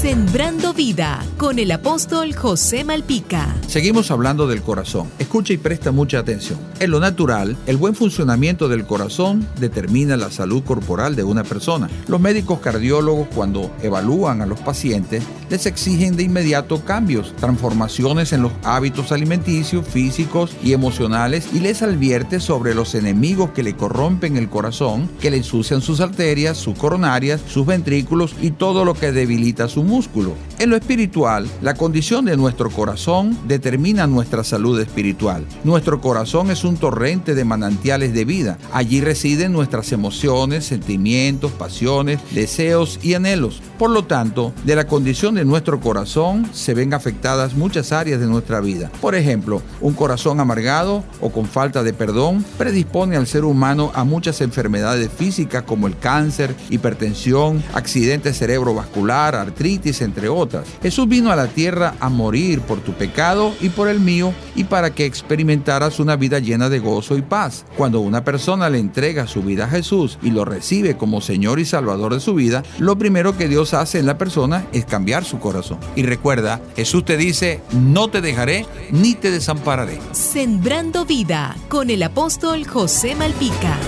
Sembrando vida con el apóstol José Malpica. Seguimos hablando del corazón. Escucha y presta mucha atención. En lo natural, el buen funcionamiento del corazón determina la salud corporal de una persona. Los médicos cardiólogos cuando evalúan a los pacientes les exigen de inmediato cambios, transformaciones en los hábitos alimenticios, físicos y emocionales y les advierte sobre los enemigos que le corrompen el corazón, que le ensucian sus arterias, sus coronarias, sus ventrículos y todo lo que debilita su músculo. En lo espiritual, la condición de nuestro corazón determina nuestra salud espiritual. Nuestro corazón es un torrente de manantiales de vida. Allí residen nuestras emociones, sentimientos, pasiones, deseos y anhelos. Por lo tanto, de la condición de nuestro corazón se ven afectadas muchas áreas de nuestra vida. Por ejemplo, un corazón amargado o con falta de perdón predispone al ser humano a muchas enfermedades físicas como el cáncer, hipertensión, accidente cerebrovascular, artritis, entre otras. Jesús vino a la tierra a morir por tu pecado y por el mío y para que experimentaras una vida llena de gozo y paz. Cuando una persona le entrega su vida a Jesús y lo recibe como Señor y Salvador de su vida, lo primero que Dios hace en la persona es cambiar su corazón. Y recuerda, Jesús te dice, no te dejaré ni te desampararé. Sembrando vida con el apóstol José Malpica.